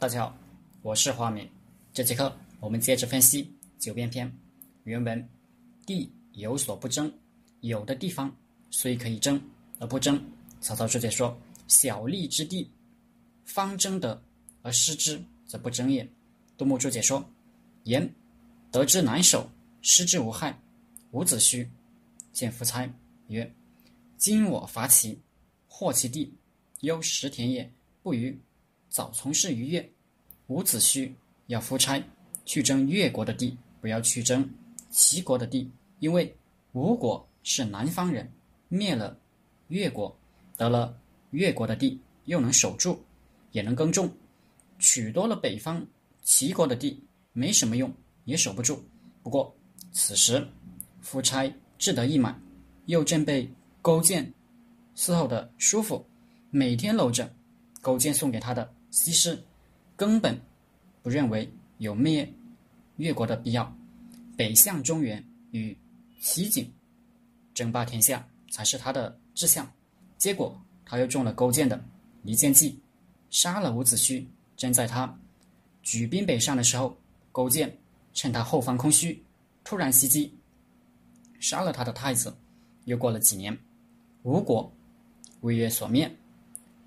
大家好，我是华明。这节课我们接着分析《九变篇》原文：“地有所不争，有的地方虽可以争而不争。”曹操注解说：“小利之地，方争得而失之，则不争也。”杜牧注解说：“言得之难守，失之无害。伍子胥见夫差曰：‘今我伐齐，获其地，忧食田也，不如早从事于越。’伍子胥要夫差去争越国的地，不要去争齐国的地，因为吴国是南方人，灭了越国，得了越国的地，又能守住，也能耕种；取多了北方齐国的地，没什么用，也守不住。不过此时夫差志得意满，又正被勾践伺候的舒服，每天搂着勾践送给他的西施，根本不认为。有灭越国的必要，北向中原与齐景争霸天下才是他的志向。结果他又中了勾践的离间计，杀了伍子胥。正在他举兵北上的时候，勾践趁他后方空虚，突然袭击，杀了他的太子。又过了几年，吴国为越所灭，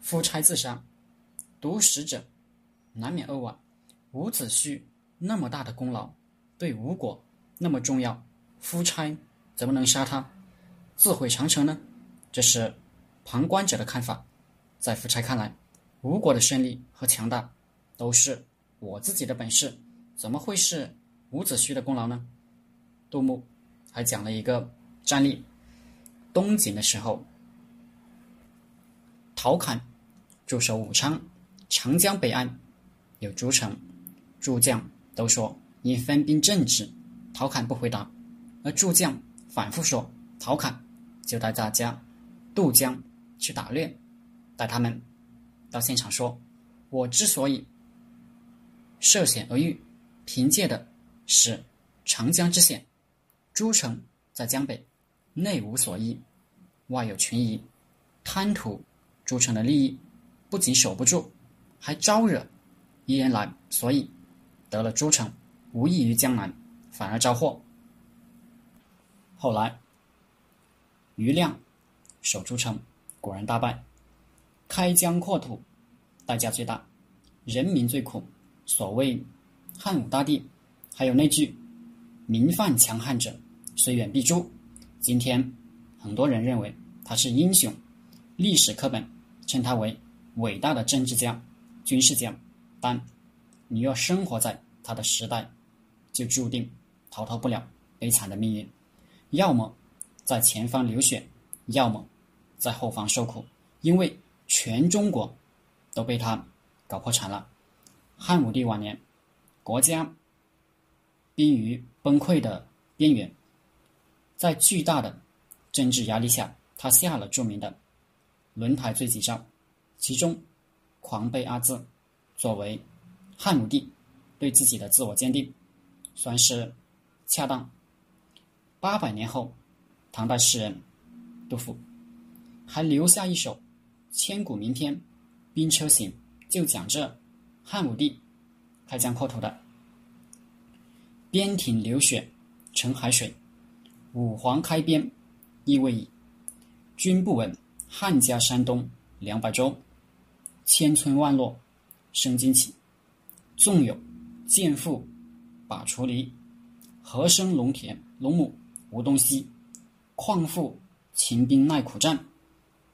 夫差自杀，独食者难免扼腕。伍子胥那么大的功劳，对吴国那么重要，夫差怎么能杀他，自毁长城呢？这是旁观者的看法。在夫差看来，吴国的胜利和强大都是我自己的本事，怎么会是伍子胥的功劳呢？杜牧还讲了一个战例：东晋的时候，陶侃驻守武昌，长江北岸有诸城。诸将都说因分兵政治，陶侃不回答，而诸将反复说，陶侃就带大家渡江去打猎，带他们到现场说：“我之所以涉险而遇，凭借的是长江之险，诸城在江北，内无所依，外有群夷，贪图诸城的利益，不仅守不住，还招惹夷人来，所以。”得了诸城，无异于江南，反而招祸。后来，余亮守诸城，果然大败。开疆扩土，代价最大，人民最苦。所谓汉武大帝，还有那句“民犯强悍者，虽远必诛”。今天很多人认为他是英雄，历史课本称他为伟大的政治家、军事家，但。你若生活在他的时代，就注定逃脱不了悲惨的命运，要么在前方流血，要么在后方受苦，因为全中国都被他搞破产了。汉武帝晚年，国家濒于崩溃的边缘，在巨大的政治压力下，他下了著名的轮台罪己诏，其中“狂悖”二字作为。汉武帝对自己的自我鉴定，算是恰当。八百年后，唐代诗人杜甫还留下一首千古名篇《兵车行》，就讲这汉武帝开疆扩土的。边庭流血成海水，武皇开边亦未已。君不闻汉家山东两百州，千村万落生荆棘。纵有剑妇把锄犁，何生农田农亩无东西？况复秦兵耐苦战，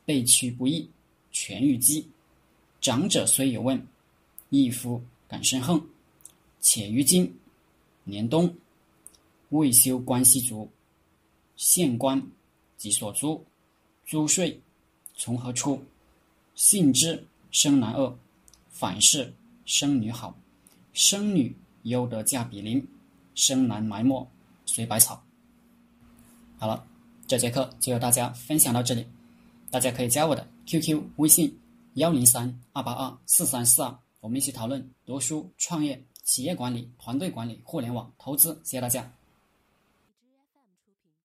被驱不义，全遇饥。长者虽有问，义夫敢生恨？且于今年冬，未休关西卒，县官及所租，租税从何出？信之生男恶，反是生女好。生女优得嫁比邻，生男埋没随百草。好了，这节课就和大家分享到这里，大家可以加我的 QQ 微信幺零三二八二四三四二，我们一起讨论读书、创业、企业管理、团队管理、互联网投资。谢谢大家。